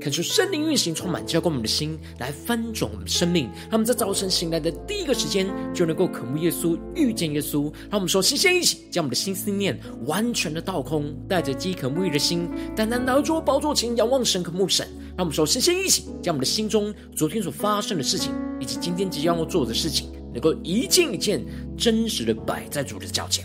恳求圣灵运行，充满浇灌我们的心，来翻转我们生命。让我们在早晨醒来的第一个时间，就能够渴慕耶稣，遇见耶稣。让我们说，先先一起将我们的心思念完全的倒空，带着饥渴沐浴的心，单单来到主宝座前，仰望神，渴慕神。让我们说，先先一起将我们的心中昨天所发生的事情，以及今天即将要做的事情，能够一件一件真实的摆在主的脚前。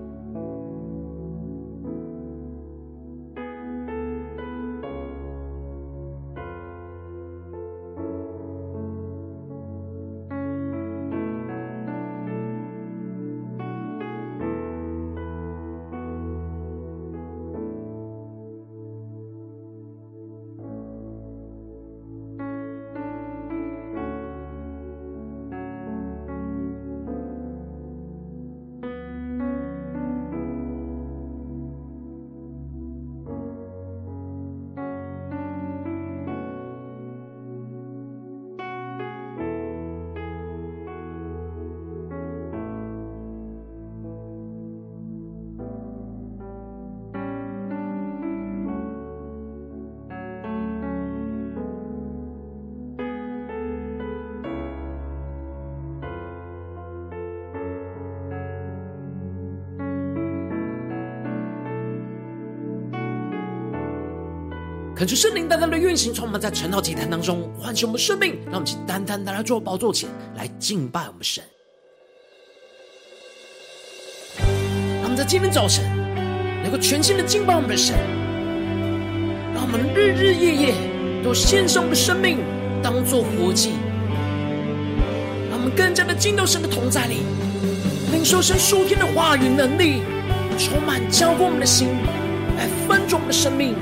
恳求圣灵单单的运行，充满在晨祷祭坛当中，唤醒我们生命，让我们请单单的来做宝座前来敬拜我们神。让我们在今天早晨能够全新的敬拜我们的神，让我们日日夜夜都献上我们的生命，当做活祭，让我们更加的进到神的同在里，领受神属天的话语能力，充满浇灌我们的心，来分盛我们的生命。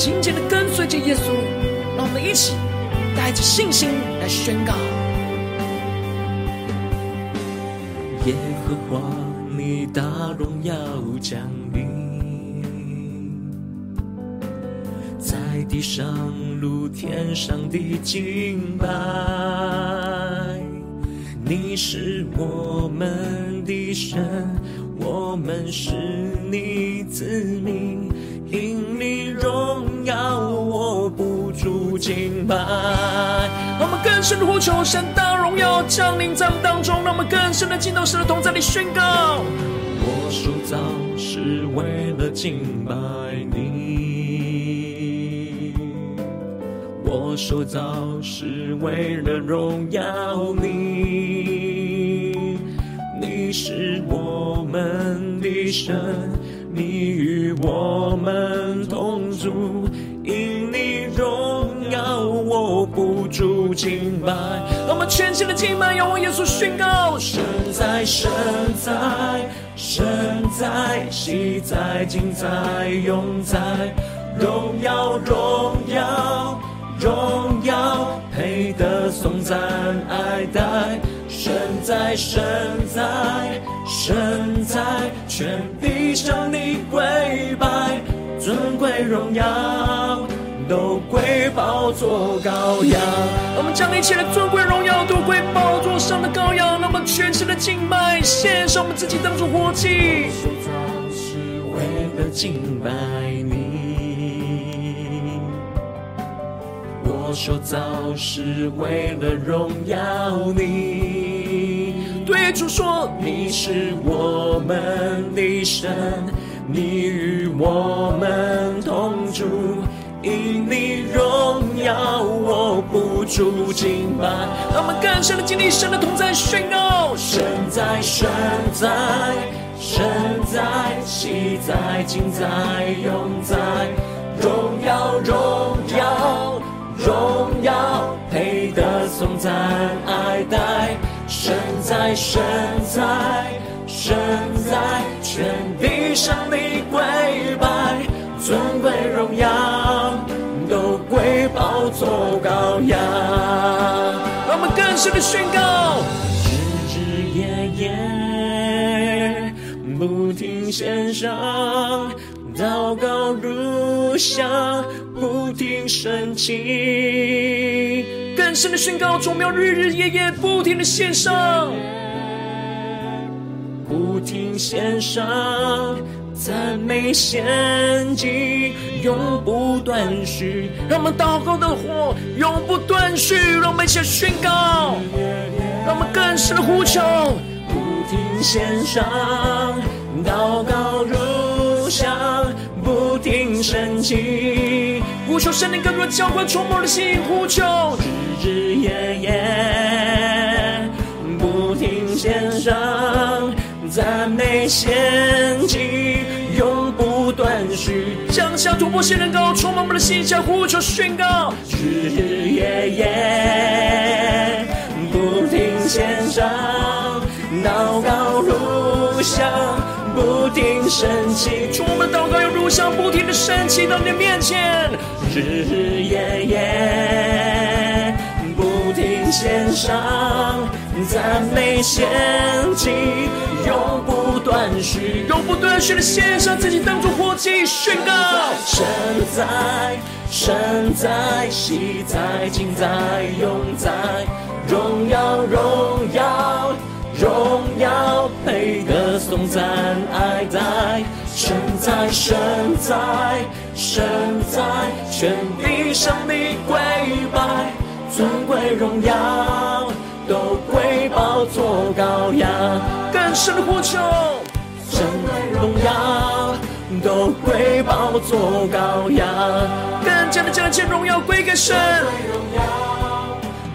紧紧的跟随着耶稣，让我们一起带着信心来宣告：耶和华，你大荣耀降临，在地上如天上的敬拜。你是我们的神，我们是你子民。因你荣耀，我不住敬拜。让我们更深的呼求神大荣耀降临在我们当中，让我们更深的进到神的同在里宣告。我受造是为了敬拜你，我受造是为了荣耀你。你是我们的神。你与我们同住，荣耀，我不住敬拜。让我们全新的敬拜，仰望耶稣宣告：神在，神在，神在，喜在，今在，永在，荣耀，荣耀，荣耀，配得颂赞爱戴。神在，神在，神在，全地向你跪拜，尊贵荣耀都归宝座羔羊。我们将一切的尊贵荣耀都归宝座上的羔羊。那么全身的敬拜，献上我们自己当作活祭。我受造是为了敬拜你，我受造是为了荣耀你。对主说，你是我们的神，你与我们同住，因你荣耀，我不住敬拜。让我们更深的经历神的同在，宣告：神在，神在，神在，喜在，今在，永在，荣耀，荣耀，荣耀，配得颂赞爱戴。神在，神在，神在，全地向你跪拜，尊贵荣耀都归宝座羔羊。让我们更深的宣告，日日夜夜不停献上，祷告如香，不停升起。更深的宣告，主，我们要日日夜夜不停的献上，不停献上。赞美献祭，永不断续。让我们祷告的火永不断续。让我们一起宣告，让我们更深的呼求，不停献上，祷告如香，不停升起，呼求圣灵更多浇灌充满的心，呼求日日夜夜，不停献上。赞美献祭，永不断续。降下突破性能高，充满我们的心，将呼求宣告，日日夜夜不停献上，祷告如香，不停升起。主，我们祷告要如香，不停的升起到你的面前，日日夜夜献上，赞美献祭。永不断续，永不断续的献上自己，当作活祭宣告。神在，神在，喜在，今在，永在，荣耀，荣耀，荣耀，配歌颂赞爱戴。神在，神在，神在，全地向你跪拜，尊贵荣耀。都归宝座羔羊，更深的呼求，神的荣耀都归宝座羔羊，更加的将这荣耀归给神，荣耀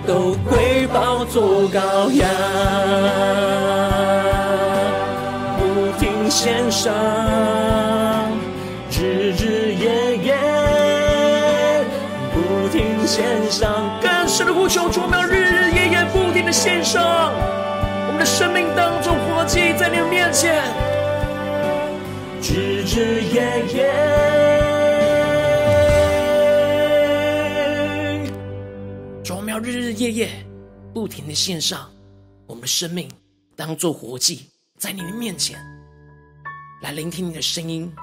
都归宝座羔羊，不停献上，日日献上，更深的呼求，主，我们要日日夜夜不停的献上，我们的生命当中活祭在你的面前，日日夜夜，主，我们要日日夜夜不停的献上我们的生命当做活祭在你的面前，来聆听你的声音，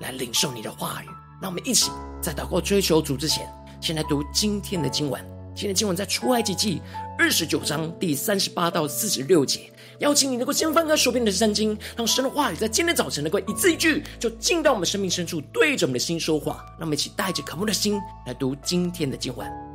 来领受你的话语。让我们一起在祷告追求主之前，先来读今天的经文。今天经文在出埃及记二十九章第三十八到四十六节，邀请你能够先翻开手边的圣经，让神的话语在今天早晨能够一字一句，就进到我们生命深处，对着我们的心说话。让我们一起带着渴慕的心来读今天的经文。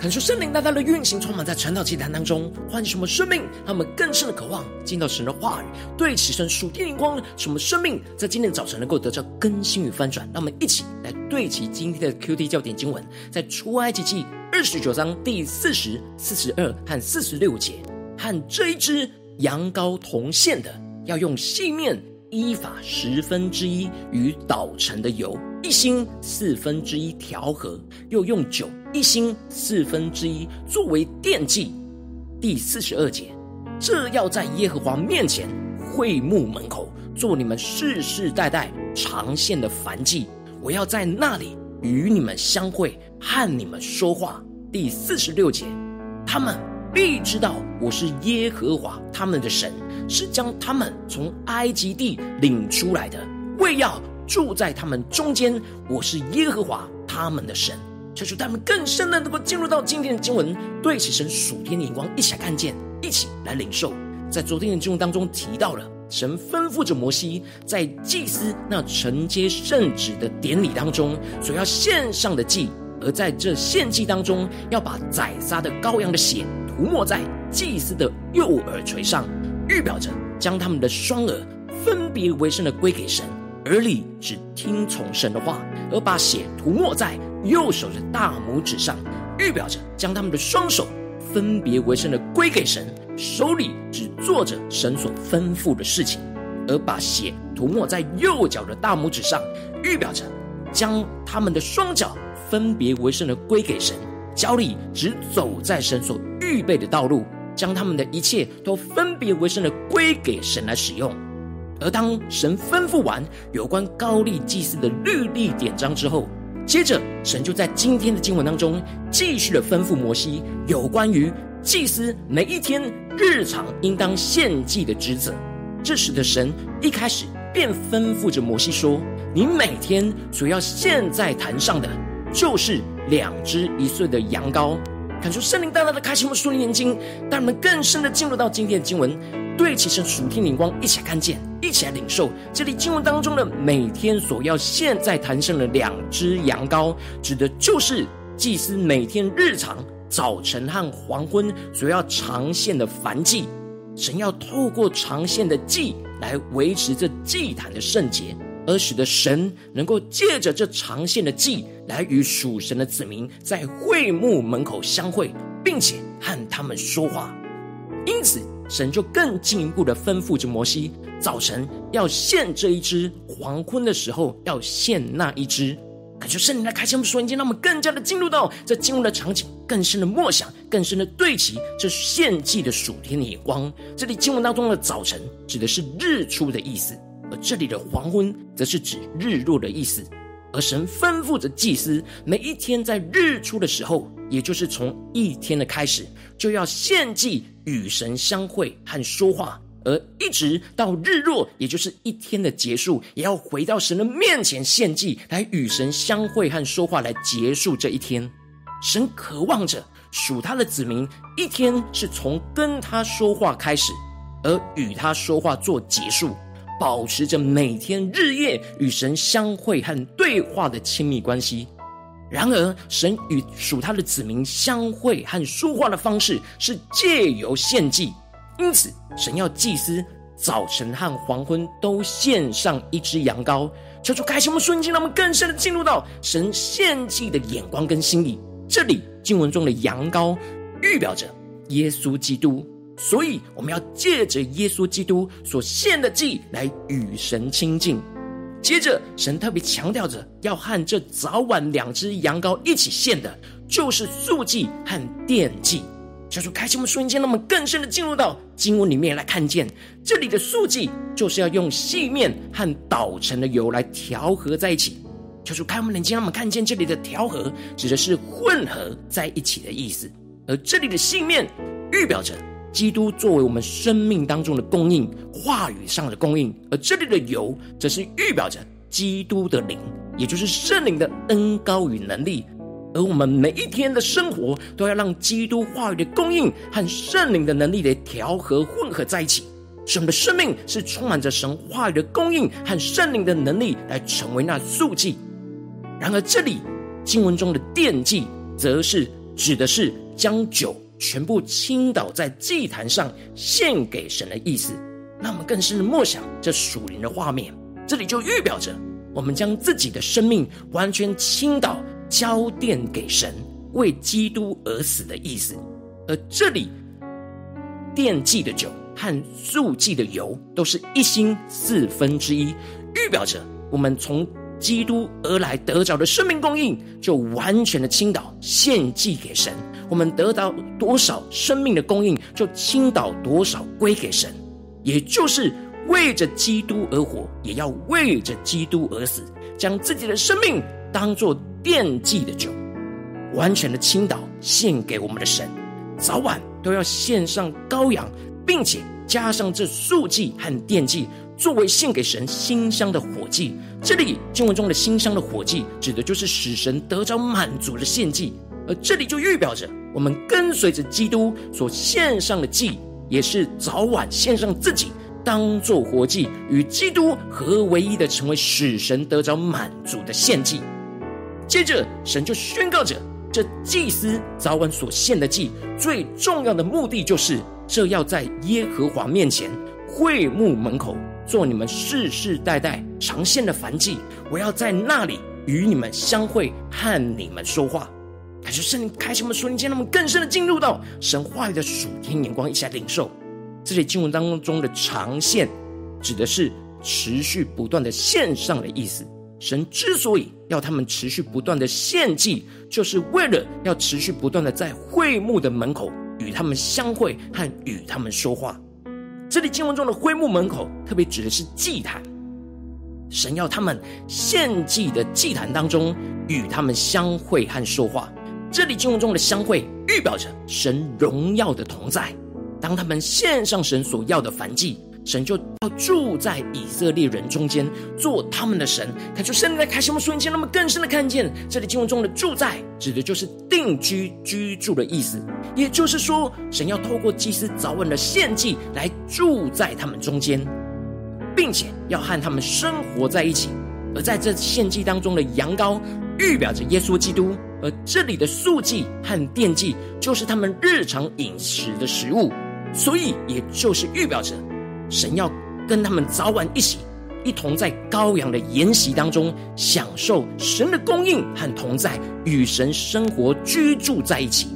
恳求圣灵大大的运行，充满在传道祭坛当中，唤醒我们生命，让我们更深的渴望进到神的话语，对齐神属天灵光，使我们生命在今天早晨能够得到更新与翻转。让我们一起来对齐今天的 QD 教点经文，在出埃及记二十九章第四十、四十二和四十六节，和这一只羊羔同献的，要用细面依法十分之一与捣成的油一欣四分之一调和，又用酒。一欣四分之一作为奠祭。第四十二节，这要在耶和华面前会幕门口做你们世世代代常献的燔祭。我要在那里与你们相会，和你们说话。第四十六节，他们必知道我是耶和华他们的神，是将他们从埃及地领出来的，为要住在他们中间。我是耶和华他们的神。求求他们更深的能够进入到今天的经文，对起神属天的眼光，一起来看见，一起来领受。在昨天的经文当中提到了，神吩咐着摩西，在祭司那承接圣旨的典礼当中，所要献上的祭，而在这献祭当中，要把宰杀的羔羊的血涂抹在祭司的右耳垂上，预表着将他们的双耳分别为圣的归给神，耳里只听从神的话，而把血涂抹在。右手的大拇指上，预表着将他们的双手分别为圣的归给神，手里只做着神所吩咐的事情；而把血涂抹在右脚的大拇指上，预表着将他们的双脚分别为圣的归给神，脚里只走在神所预备的道路，将他们的一切都分别为圣的归给神来使用。而当神吩咐完有关高利祭司的律例典章之后，接着，神就在今天的经文当中继续的吩咐摩西有关于祭司每一天日常应当献祭的职责。这时的神一开始便吩咐着摩西说：“你每天所要献在坛上的，就是两只一岁的羊羔。”感受圣灵大大的开启我们属灵眼睛，带我们更深的进入到今天的经文。对齐神属天灵光，一起来看见，一起来领受。这里经文当中的每天所要现在弹上的两只羊羔，指的就是祭司每天日常早晨和黄昏所要常献的燔祭。神要透过常献的祭来维持这祭坛的圣洁，而使得神能够借着这长线的祭来与属神的子民在会幕门口相会，并且和他们说话。因此。神就更进一步的吩咐着摩西：早晨要献这一只，黄昏的时候要献那一只。感谢圣灵来开启我们属灵眼，让我们更加的进入到这进入的场景，更深的默想，更深的对齐这献祭的属天的眼光。这里经文当中的早晨指的是日出的意思，而这里的黄昏则是指日落的意思。而神吩咐着祭司，每一天在日出的时候，也就是从一天的开始，就要献祭与神相会和说话，而一直到日落，也就是一天的结束，也要回到神的面前献祭，来与神相会和说话，来结束这一天。神渴望着属他的子民，一天是从跟他说话开始，而与他说话做结束。保持着每天日夜与神相会和对话的亲密关系。然而，神与属他的子民相会和说话的方式是借由献祭，因此，神要祭司早晨和黄昏都献上一只羊羔。求主开启我们瞬间，让我们更深的进入到神献祭的眼光跟心意。这里经文中的羊羔预表着耶稣基督。所以，我们要借着耶稣基督所献的祭来与神亲近。接着，神特别强调着，要和这早晚两只羊羔一起献的，就是素祭和奠祭。求主开启我们瞬间，让我们更深的进入到经文里面来看见，这里的素祭就是要用细面和捣成的油来调和在一起。求主开我们眼睛，让我们看见这里的调和指的是混合在一起的意思，而这里的细面预表着。基督作为我们生命当中的供应，话语上的供应，而这里的油，则是预表着基督的灵，也就是圣灵的恩膏与能力。而我们每一天的生活，都要让基督话语的供应和圣灵的能力的调和混合在一起，使我们的生命是充满着神话语的供应和圣灵的能力，来成为那素祭。然而，这里经文中的奠祭，则是。指的是将酒全部倾倒在祭坛上献给神的意思。那我们更是默想这属灵的画面，这里就预表着我们将自己的生命完全倾倒交奠给神，为基督而死的意思。而这里奠祭的酒和素祭的油都是一心四分之一，预表着我们从基督而来得着的生命供应，就完全的倾倒献祭给神。我们得到多少生命的供应，就倾倒多少归给神。也就是为着基督而活，也要为着基督而死，将自己的生命当作奠祭的酒，完全的倾倒献给我们的神。早晚都要献上羔羊，并且加上这素祭和奠祭，作为献给神馨香的火祭。这里经文中的馨香的火祭，指的就是使神得着满足的献祭。而这里就预表着我们跟随着基督所献上的祭。也是早晚献上自己，当作活祭，与基督合为一的，成为使神得着满足的献祭。接着，神就宣告着，这祭司早晚所献的祭，最重要的目的就是，这要在耶和华面前会幕门口做你们世世代代常献的燔祭。我要在那里与你们相会，和你们说话。感谢圣灵开启我们属灵间，让我们更深的进入到神话语的属天眼光，一起来领受。这里经文当中的长线，指的是持续不断的献上的意思。神之所以要他们持续不断的献祭，就是为了要持续不断的在会幕的门口与他们相会和与他们说话。这里经文中的会幕门口，特别指的是祭坛。神要他们献祭的祭坛当中与他们相会和说话。这里经文中的相会，预表着神荣耀的同在。当他们献上神所要的燔祭，神就要住在以色列人中间，做他们的神。看出圣灵在开启我们属灵间，那么更深的看见，这里经文中的住在，指的就是定居、居住的意思。也就是说，神要透过祭司早晚的献祭来住在他们中间，并且要和他们生活在一起。而在这献祭当中的羊羔，预表着耶稣基督。而这里的素祭和奠祭，就是他们日常饮食的食物，所以也就是预表着神要跟他们早晚一起，一同在羔羊的筵席当中，享受神的供应和同在，与神生活居住在一起。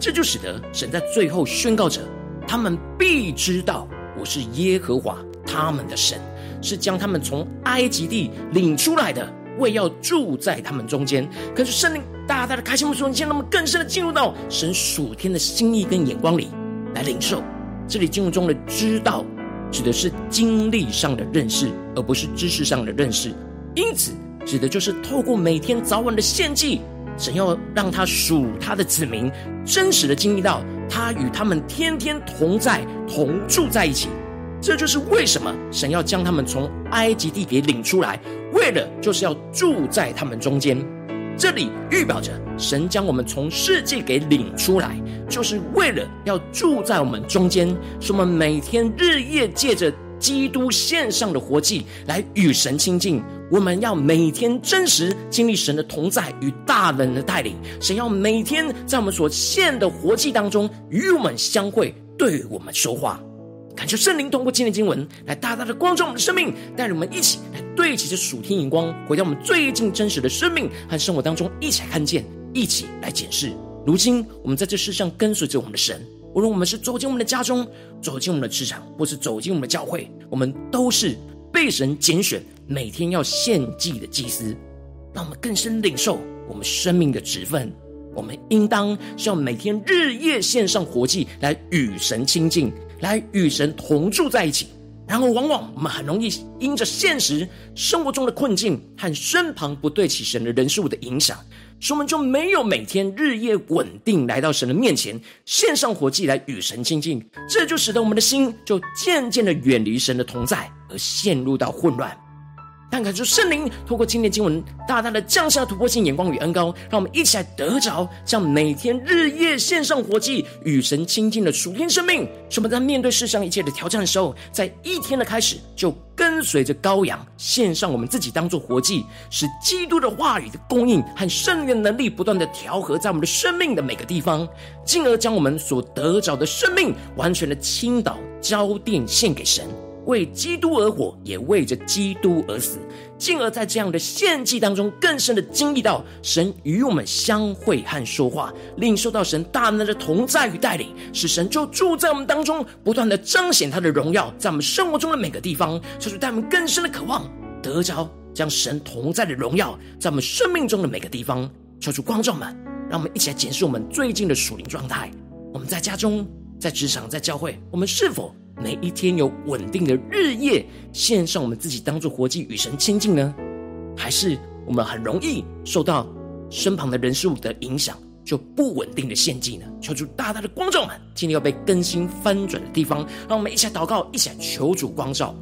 这就使得神在最后宣告着：他们必知道我是耶和华他们的神，是将他们从埃及地领出来的。为要住在他们中间，可是圣灵大大的开心我们属灵，让我们更深的进入到神属天的心意跟眼光里来领受。这里进入中的“知道”指的是经历上的认识，而不是知识上的认识。因此，指的就是透过每天早晚的献祭，神要让他属他的子民真实的经历到他与他们天天同在、同住在一起。这就是为什么神要将他们从埃及地给领出来，为了就是要住在他们中间。这里预表着神将我们从世界给领出来，就是为了要住在我们中间，使我们每天日夜借着基督献上的活祭来与神亲近。我们要每天真实经历神的同在与大能的带领。神要每天在我们所献的活祭当中与我们相会，对我们说话。感谢圣灵通过今天经文来大大的光照我们的生命，带领我们一起来对齐这属天眼光，回到我们最近真实的生命和生活当中，一起来看见，一起来检视。如今我们在这世上跟随着我们的神，无论我们是走进我们的家中，走进我们的职场，或是走进我们的教会，我们都是被神拣选，每天要献祭的祭司。让我们更深领受我们生命的职分。我们应当是要每天日夜献上活祭，来与神亲近。来与神同住在一起，然而往往我们很容易因着现实生活中的困境和身旁不对起神的人事物的影响，使我们就没有每天日夜稳定来到神的面前献上活祭来与神亲近，这就使得我们的心就渐渐的远离神的同在，而陷入到混乱。但感受圣灵透过今天经文，大大的降下突破性眼光与恩膏，让我们一起来得着，将每天日夜献上活祭，与神亲近的属天生命。使我们在面对世上一切的挑战的时候，在一天的开始就跟随着羔羊，献上我们自己当做活祭，使基督的话语的供应和圣灵能力不断的调和在我们的生命的每个地方，进而将我们所得着的生命完全的倾倒交奠献给神。为基督而活，也为着基督而死，进而在这样的献祭当中，更深的经历到神与我们相会和说话，领受到神大能的同在与带领，使神就住在我们当中，不断的彰显他的荣耀，在我们生活中的每个地方，就是带我们更深的渴望得着将神同在的荣耀，在我们生命中的每个地方。求主光照们，让我们一起来检视我们最近的属灵状态。我们在家中、在职场、在教会，我们是否？每一天有稳定的日夜献上我们自己当做活祭与神亲近呢？还是我们很容易受到身旁的人事物的影响，就不稳定的献祭呢？求主大大的光照们，今天要被更新翻转的地方，让我们一起来祷告，一起来求主光照。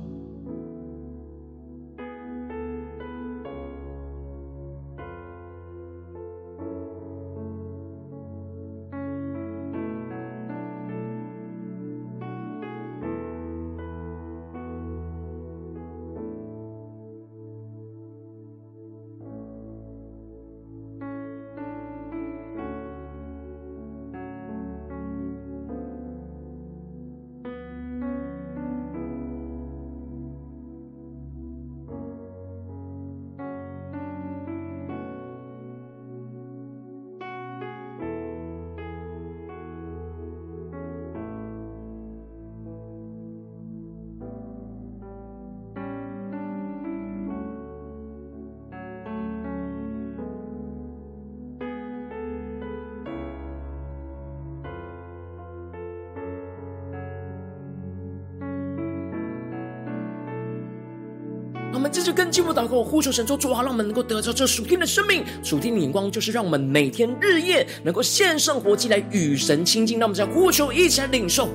我们继续跟进步祷告，呼求神说主啊，让我们能够得着这属天的生命，属天的眼光，就是让我们每天日夜能够献上活祭来与神亲近。让我们在呼求，一起来领受。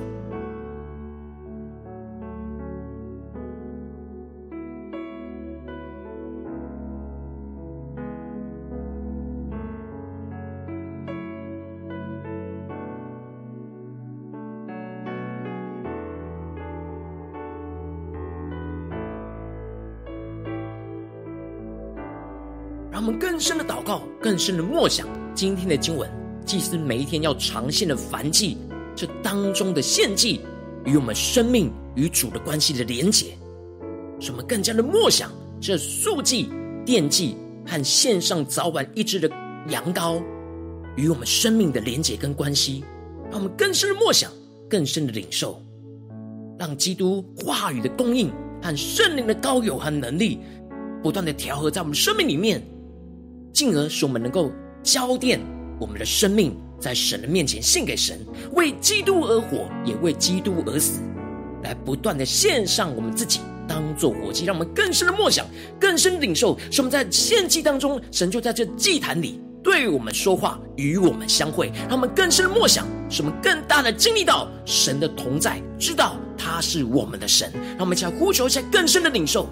更深的默想今天的经文。祭司每一天要常献的燔祭，这当中的献祭与我们生命与主的关系的连结，使我们更加的默想这素祭、奠祭和献上早晚一只的羊羔与我们生命的连结跟关系。让我们更深的默想，更深的领受，让基督话语的供应和圣灵的膏油和能力，不断的调和在我们生命里面。进而使我们能够浇奠我们的生命，在神的面前献给神，为基督而活，也为基督而死，来不断的献上我们自己当做活祭，让我们更深的默想，更深的领受。使我们在献祭当中，神就在这祭坛里对我们说话，与我们相会，让我们更深的默想，使我们更大的经历到神的同在，知道他是我们的神。让我们一起来呼求一下更深的领受。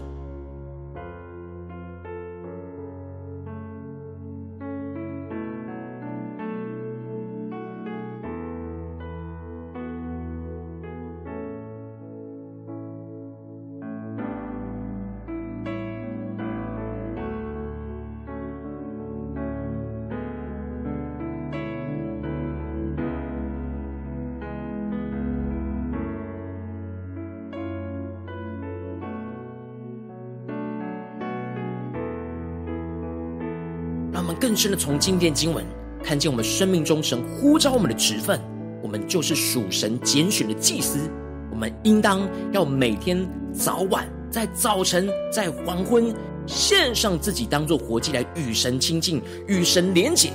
更深的从今天经文看见，我们生命中神呼召我们的职分，我们就是属神拣选的祭司。我们应当要每天早晚，在早晨，在黄昏，献上自己当做活祭来与神亲近，与神连结。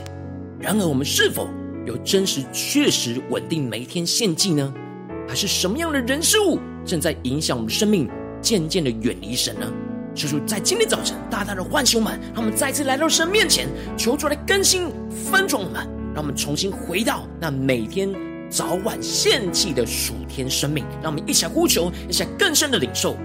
然而，我们是否有真实、确实、稳定每一天献祭呢？还是什么样的人事物正在影响我们生命，渐渐的远离神呢？求主在今天早晨大大的唤醒我们，让我们再次来到神面前，求主来更新翻转我们，让我们重新回到那每天早晚献祭的属天生命。让我们一起来呼求，一起更深的领受。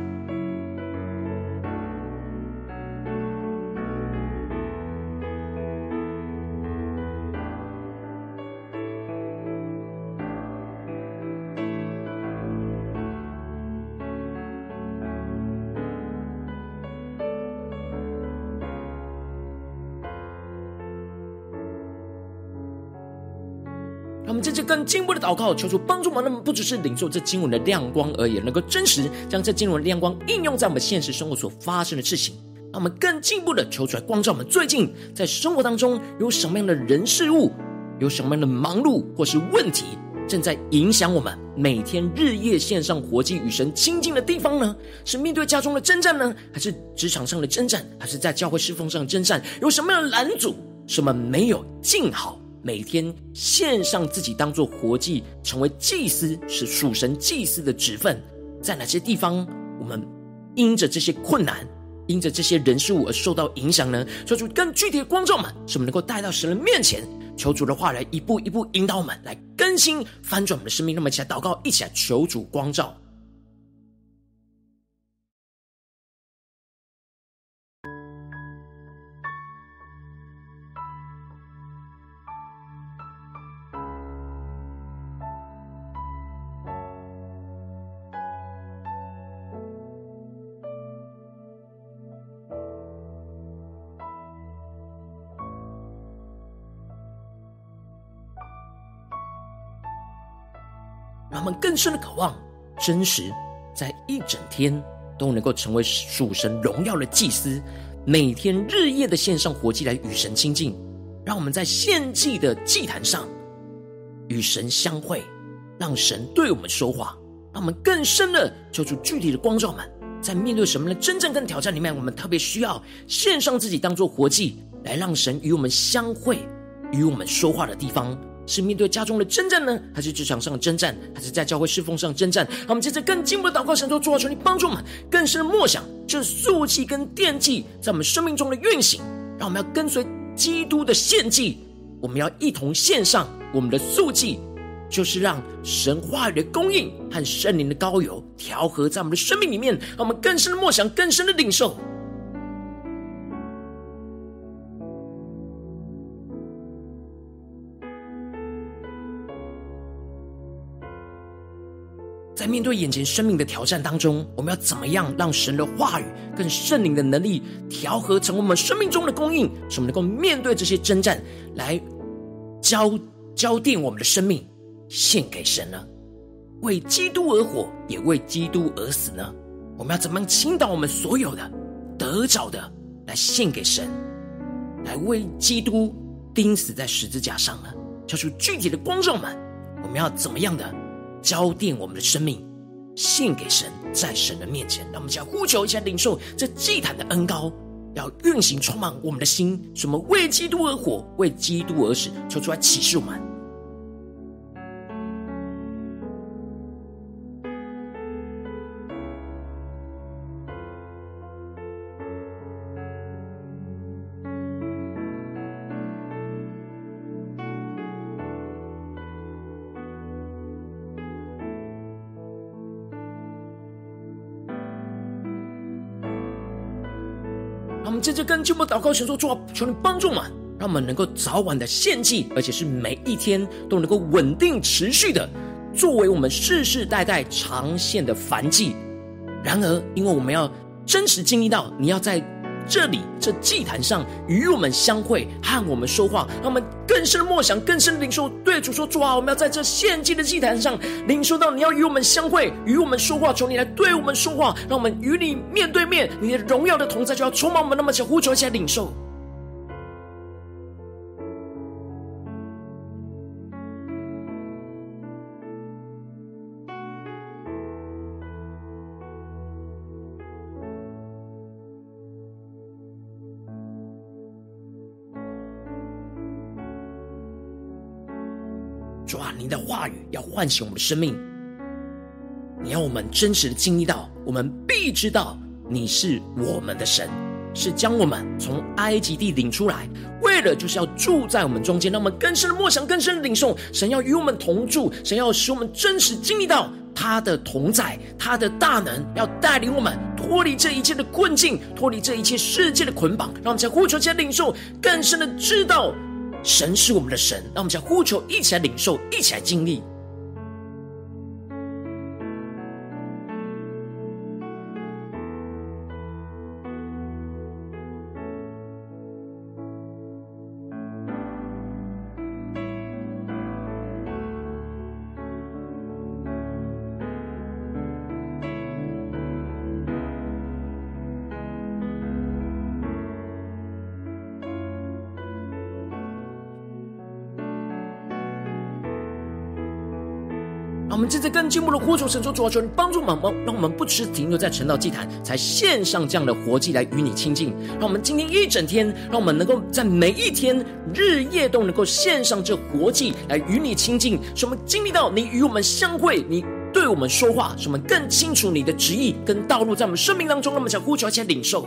更进一步的祷告，求主帮助我们，那么不只是领受这经文的亮光而已，能够真实将这经文的亮光应用在我们现实生活所发生的事情。让我们更进一步的求出来光照我们，最近在生活当中有什么样的人事物，有什么样的忙碌或是问题，正在影响我们每天日夜献上活祭与神亲近的地方呢？是面对家中的征战呢，还是职场上的征战，还是在教会侍奉上的征战？有什么样的拦阻？什么没有尽好？每天献上自己当做活祭，成为祭司，是属神祭司的职分。在哪些地方，我们因着这些困难，因着这些人事物而受到影响呢？求主更具体的光照们，使我们能够带到神的面前，求主的话来一步一步引导我们，来更新翻转我们的生命。那么，一起来祷告，一起来求主光照。让我们更深的渴望，真实在一整天都能够成为属神荣耀的祭司，每天日夜的献上活祭来与神亲近。让我们在献祭的祭坛上与神相会，让神对我们说话。让我们更深的求出具体的光照们，在面对什么的真正跟挑战里面，我们特别需要献上自己当做活祭，来让神与我们相会，与我们说话的地方。是面对家中的征战呢，还是职场上的征战，还是在教会侍奉上征战？让我们接着更进一步的祷告，神说：主啊，求你帮助我们更深的默想这素祭跟奠祭在我们生命中的运行。让我们要跟随基督的献祭，我们要一同献上我们的素祭，就是让神话语的供应和圣灵的膏油调和在我们的生命里面，让我们更深的默想，更深的领受。在面对眼前生命的挑战当中，我们要怎么样让神的话语跟圣灵的能力调和成我们生命中的供应，使我们能够面对这些征战，来交交奠我们的生命，献给神呢？为基督而活，也为基督而死呢？我们要怎么样倾倒我们所有的得着的，来献给神，来为基督钉死在十字架上呢？交出具体的光照们，我们要怎么样的？浇奠我们的生命，献给神，在神的面前，让我们将呼求一下，领受这祭坛的恩膏，要运行充满我们的心，什么为基督而活，为基督而死，求出来启示我们。跟进我们祷告，神说：主啊，求你帮助嘛，让我们能够早晚的献祭，而且是每一天都能够稳定持续的，作为我们世世代代长线的繁祭。然而，因为我们要真实经历到，你要在。这里，这祭坛上与我们相会，和我们说话，让我们更深的默想，更深的领受。对主说：“主啊，我们要在这献祭的祭坛上领受到你要与我们相会，与我们说话，求你来对我们说话，让我们与你面对面，你的荣耀的同在就要充满我们。那么，想呼求一下领受。”话语要唤醒我们的生命，你要我们真实的经历到，我们必知道你是我们的神，是将我们从埃及地领出来，为了就是要住在我们中间，让我们更深的默想，更深的领受，神要与我们同住，神要使我们真实经历到他的同在，他的大能要带领我们脱离这一切的困境，脱离这一切世界的捆绑，让我们在呼求、在领受，更深的知道。神是我们的神，让我们将呼求一起来领受，一起来经历。我们正在更进一步的呼求神说，主啊，求你帮助我们，让我们不只停留在晨祷祭坛，才献上这样的活祭来与你亲近。让我们今天一整天，让我们能够在每一天日夜都能够献上这活祭来与你亲近，使我们经历到你与我们相会，你对我们说话，使我们更清楚你的旨意跟道路在我们生命当中。让我们想呼求，而且领受。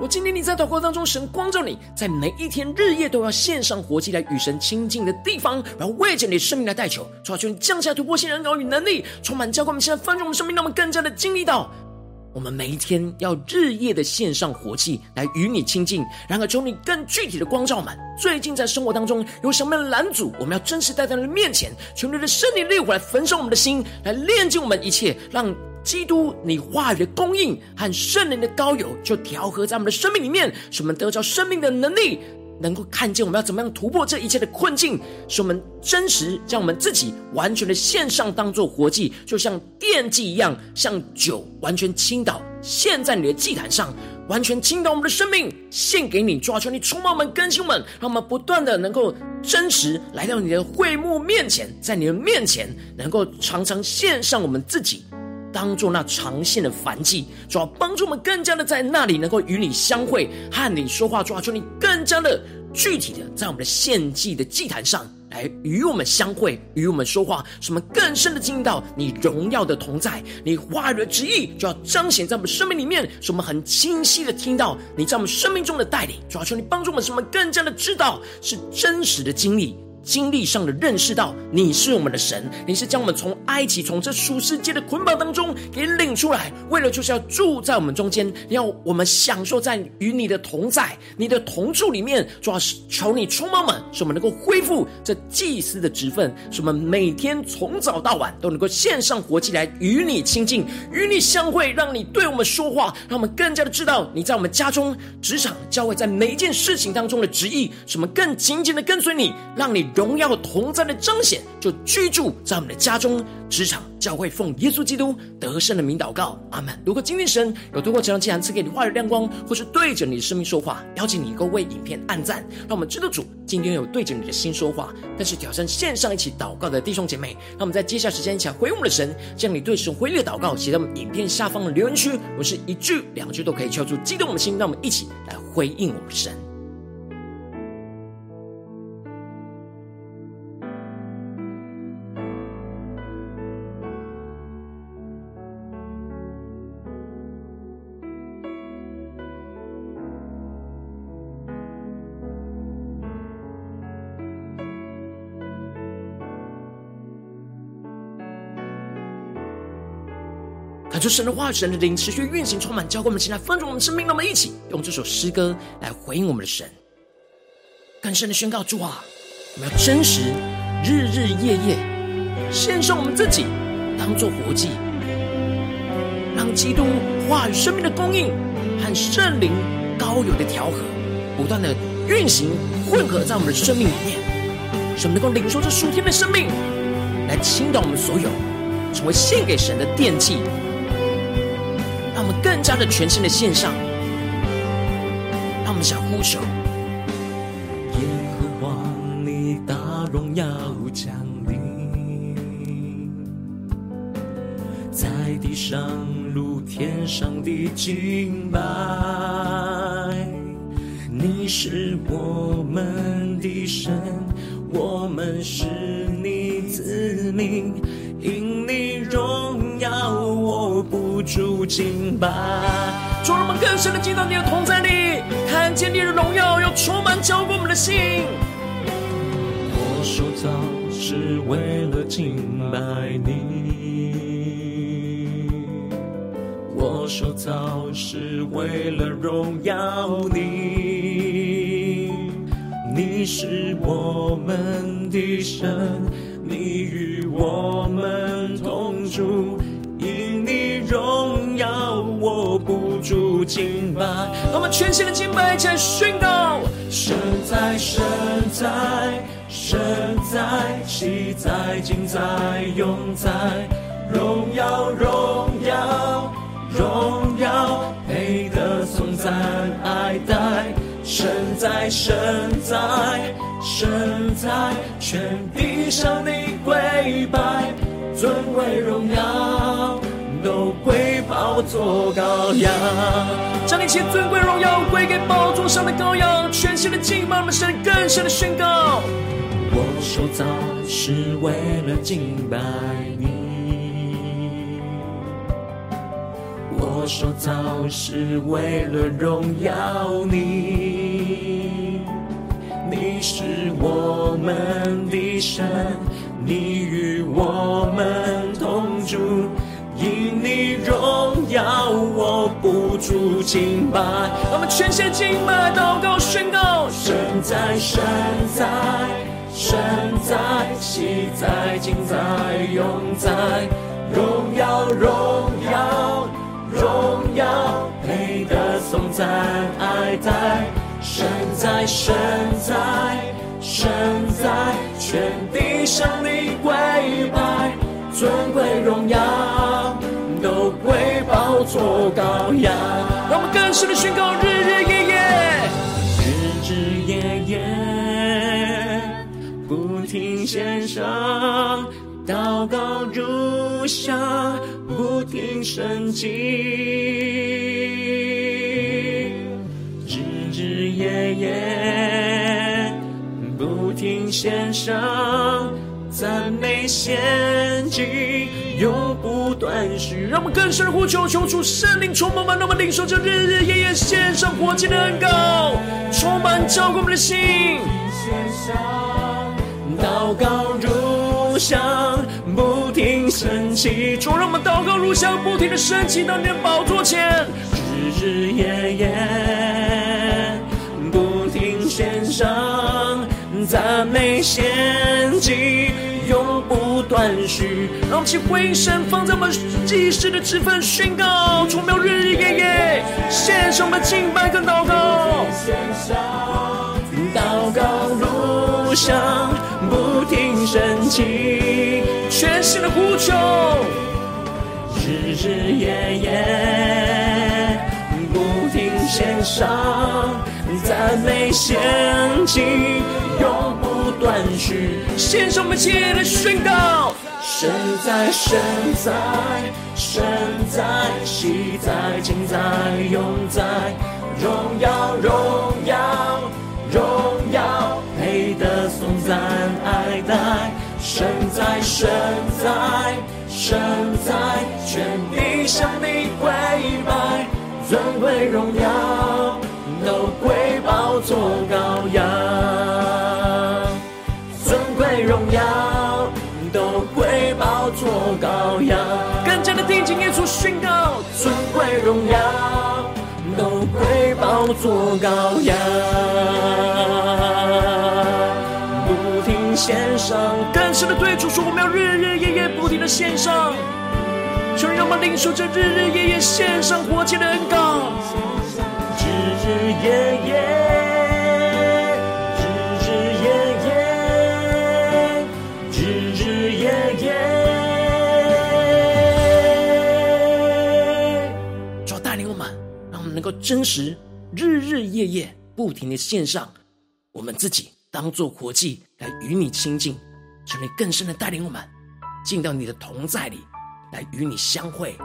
我今天你在祷告当中，神光照你，在每一天日夜都要献上活祭来与神亲近的地方，然后为着你的生命来代求，求你降下突破性人高与能力，充满教灌我们现在翻转我们生命，让我们更加的经历到，我们每一天要日夜的献上活祭来与你亲近。然而，求你更具体的光照满，最近在生活当中有什么样的拦阻，我们要真实带到你的面前，求你的圣灵烈火来焚烧我们的心，来炼净我们一切，让。基督，你话语的供应和圣灵的膏油，就调和在我们的生命里面，使我们得着生命的能力，能够看见我们要怎么样突破这一切的困境，使我们真实将我们自己完全的献上，当做活祭，就像奠祭一样，像酒完全倾倒，献在你的祭坛上，完全倾倒我们的生命，献给你，抓住你充满我们，更新我们，让我们不断的能够真实来到你的会幕面前，在你的面前，能够常常献上我们自己。当做那长线的燔祭，主要帮助我们更加的在那里能够与你相会，和你说话，主要求你更加的具体的在我们的献祭的祭坛上来与我们相会，与我们说话，使我们更深的经历到你荣耀的同在，你话语的旨意就要彰显在我们生命里面，使我们很清晰的听到你在我们生命中的带领，主要求你帮助我们，使我们更加的知道是真实的经历。经历上的认识到你是我们的神，你是将我们从埃及从这属世界的捆绑当中给领出来，为了就是要住在我们中间，要我们享受在与你的同在、你的同住里面。主要是求你充满我们，使我们能够恢复这祭司的职分，使我们每天从早到晚都能够献上活祭来与你亲近、与你相会，让你对我们说话，让我们更加的知道你在我们家中、职场、教会，在每一件事情当中的旨意，使我们更紧紧的跟随你，让你。荣耀同在的彰显，就居住在我们的家中、职场、教会，奉耶稣基督得胜的名祷告，阿门。如果今天神有透过这样经文赐给你话语亮光，或是对着你的生命说话，邀请你能够为影片按赞，让我们知道主今天有对着你的心说话。但是挑战线上一起祷告的弟兄姐妹，让我们在接下来时间一起来回应我们的神，将你对神回应的祷告写在我们影片下方的留言区，我是一句两句都可以敲出激动我们的心，让我们一起来回应我们的神。求神的话语、神的灵持续运行，充满教会我们，现在丰盛我们生命。让我们一起用这首诗歌来回应我们的神，更深的宣告：主啊，我们要真实，日日夜夜献上我们自己，当做活祭，让基督话语生命的供应和圣灵高油的调和，不断的运行混合在我们的生命里面，使我们能够领受这属天的生命，来倾倒我们所有，成为献给神的奠祭，更加的全新的献上，让我们想呼求。荣耀降临，在地上如天上的敬拜。你是我们的神，我们是你子民，住敬拜。主，让我们更深的进到你的同在里，看见你的荣耀，要充满浇灌我们的心。我说早是为了敬拜你，我说早是为了荣耀你。你是我们的神，你与我们同住，我不住敬拜。让我们全心的敬拜，一起来宣告：神在，神在。神在，喜在，今在，永在，荣耀，荣耀，荣耀，配得颂赞爱戴。神在，神在，神在，全地上的跪拜，尊贵荣耀都归宝座羔羊。将一切尊贵荣耀归给宝座上的羔羊，全新的敬拜，我们神更深的宣告。我受造是为了敬拜你，我受造是为了荣耀你。你是我们的神，你与我们同住，不住敬拜。我们全线敬拜、祷告、宣告：神在，神在。神在，喜在，今在，永在，荣耀，荣耀，荣耀，配得颂赞爱戴。神在，神在，神在，全地向你跪拜，尊贵荣耀都会宝座羔羊。让我们更深的宣告：日日夜夜，日日夜夜。不停献上祷告如香，不停升级，日日夜夜不停献上赞美献祭，永不断续。让我们更深的呼求，求主圣灵充满吧，让我们领受着日日夜夜献上活祭的恩膏，充满浇灌我们的心。祷告如香，不停升起。主让我们祷告如香，不停的升起到你的宝座前，日日夜夜不停献上赞美献祭，断续。让我们起回应神放在我们祭司的职分，宣告：从没有日日夜夜献上我们敬拜跟祷告。祷告路上。不停升起，全新的呼求，日日夜夜不停献上赞美献祭，永断续。献上我们接的宣告：神在，神在，神在，喜在，今在，永在，荣耀，荣耀，荣耀。配得颂赞爱戴，神在，神在，神在，全地向你跪拜，尊贵荣耀都归宝座羔羊，荣耀都归宝座羔羊。不停献上更深的对主说，我们要日日夜夜不停的献上，求让我们领受这日日夜夜献上活祭的恩膏，日日夜夜。真实，日日夜夜不停的献上我们自己，当做活祭来与你亲近，求你更深的带领我们进到你的同在里，来与你相会，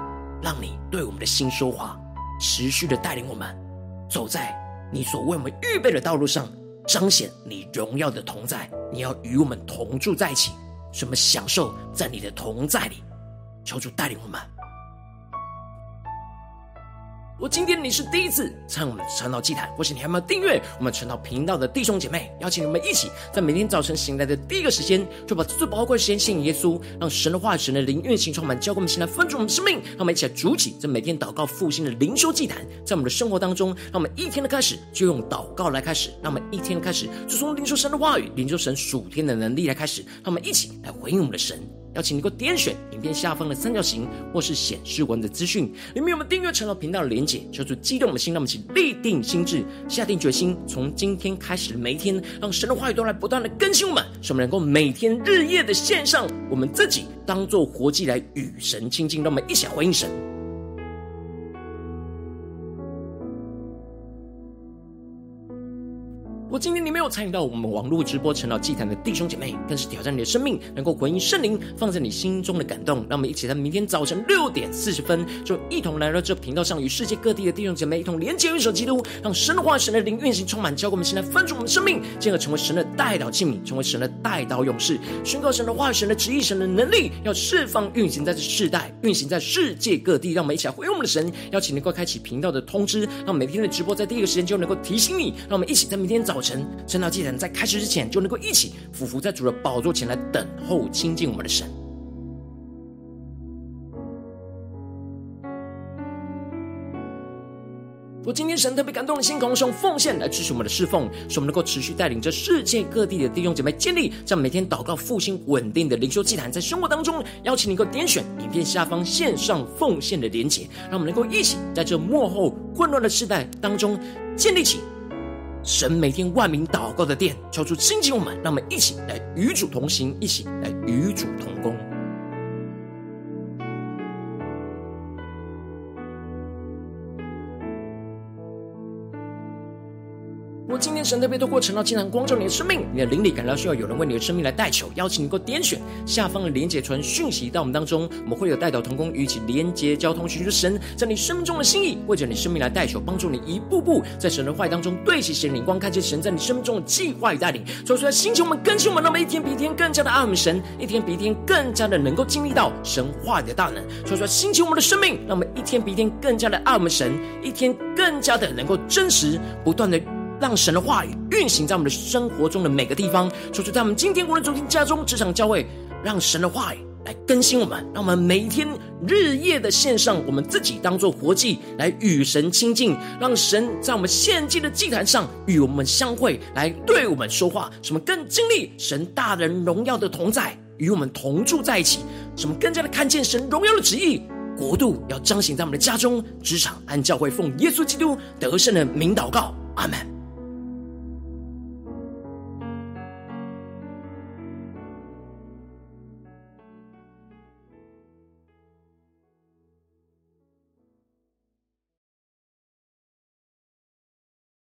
让你对我们的心说话，持续的带领我们走在你所为我们预备的道路上，彰显你荣耀的同在。你要与我们同住在一起，使我们享受在你的同在里，求主带领我们。我今天你是第一次参与我们的晨祷祭坛，或是你还没有订阅我们传道频道的弟兄姐妹，邀请你们一起在每天早晨醒来的第一个时间，就把最宝贵的时间献给耶稣，让神的话语、神的灵运行充满，教灌我们现在分足我们的生命。让我们一起来筑起这每天祷告复兴的灵修祭坛，在我们的生活当中，让我们一天的开始就用祷告来开始，让我们一天的开始就从灵修神的话语、灵修神属天的能力来开始，让我们一起来回应我们的神。邀请你给我点选影片下方的三角形，或是显示文的资讯，里面有我们订阅成了频道的连结，求主激动的心，那么，请立定心智，下定决心，从今天开始的每一天，让神的话语都来不断的更新我们，使我们能够每天日夜的献上我们自己，当做活祭来与神亲近，让我们一起来回应神。今天你没有参与到我们网络直播晨祷祭坛的弟兄姐妹，更是挑战你的生命，能够回应圣灵放在你心中的感动。让我们一起在明天早晨六点四十分，就一同来到这频道上，与世界各地的弟兄姐妹一同连接、运手基督，让神的话、神的灵运行充满，教灌我们现在分出我们的生命，进而成为神的代祷器皿，成为神的代祷勇士，宣告神的话、神的旨意、神的能力，要释放、运行在这世代，运行在世界各地。让我们一起来回应我们的神，邀请能够开启频道的通知，让每天的直播在第一个时间就能够提醒你。让我们一起在明天早晨。晨祷祭坛在开始之前，就能够一起俯伏在主的宝座前来等候亲近我们的神。我今天神特别感动的心，同时用奉献来支持我们的侍奉，使我们能够持续带领着世界各地的弟兄姐妹建立这样每天祷告复兴稳定的灵修祭坛，在生活当中，邀请你能够点选影片下方线上奉献的连结，让我们能够一起在这幕后混乱的世代当中建立起。神每天万名祷告的殿，求主兴起我们，让我们一起来与主同行，一起来与主同工。神特别透过程呢，经常光照你的生命，你的灵里感到需要有人为你的生命来代求，邀请你能够点选下方的连结传讯息到我们当中，我们会有代祷同工与一起连结交通，寻求神在你生命中的心意，为着你生命来代求，帮助你一步步在神的话语当中对齐神灵光，看见神在你生命中的计划与带领。说出来，星球们更新我们，那么一天比一天更加的爱我们神，一天比一天更加的能够经历到神话语的大能。说出来，星球我们的生命，让我们一天比一天更加的爱我们神，一天更加的能够真实不断的。让神的话语运行在我们的生活中的每个地方，说出在我们今天无论走进家中、职场、教会，让神的话语来更新我们，让我们每一天日夜的献上我们自己，当做活祭来与神亲近，让神在我们献祭的祭坛上与我们相会，来对我们说话，什么更经历神大人荣耀的同在，与我们同住在一起，什么更加的看见神荣耀的旨意，国度要彰显在我们的家中、职场、和教会，奉耶稣基督得胜的名祷告，阿门。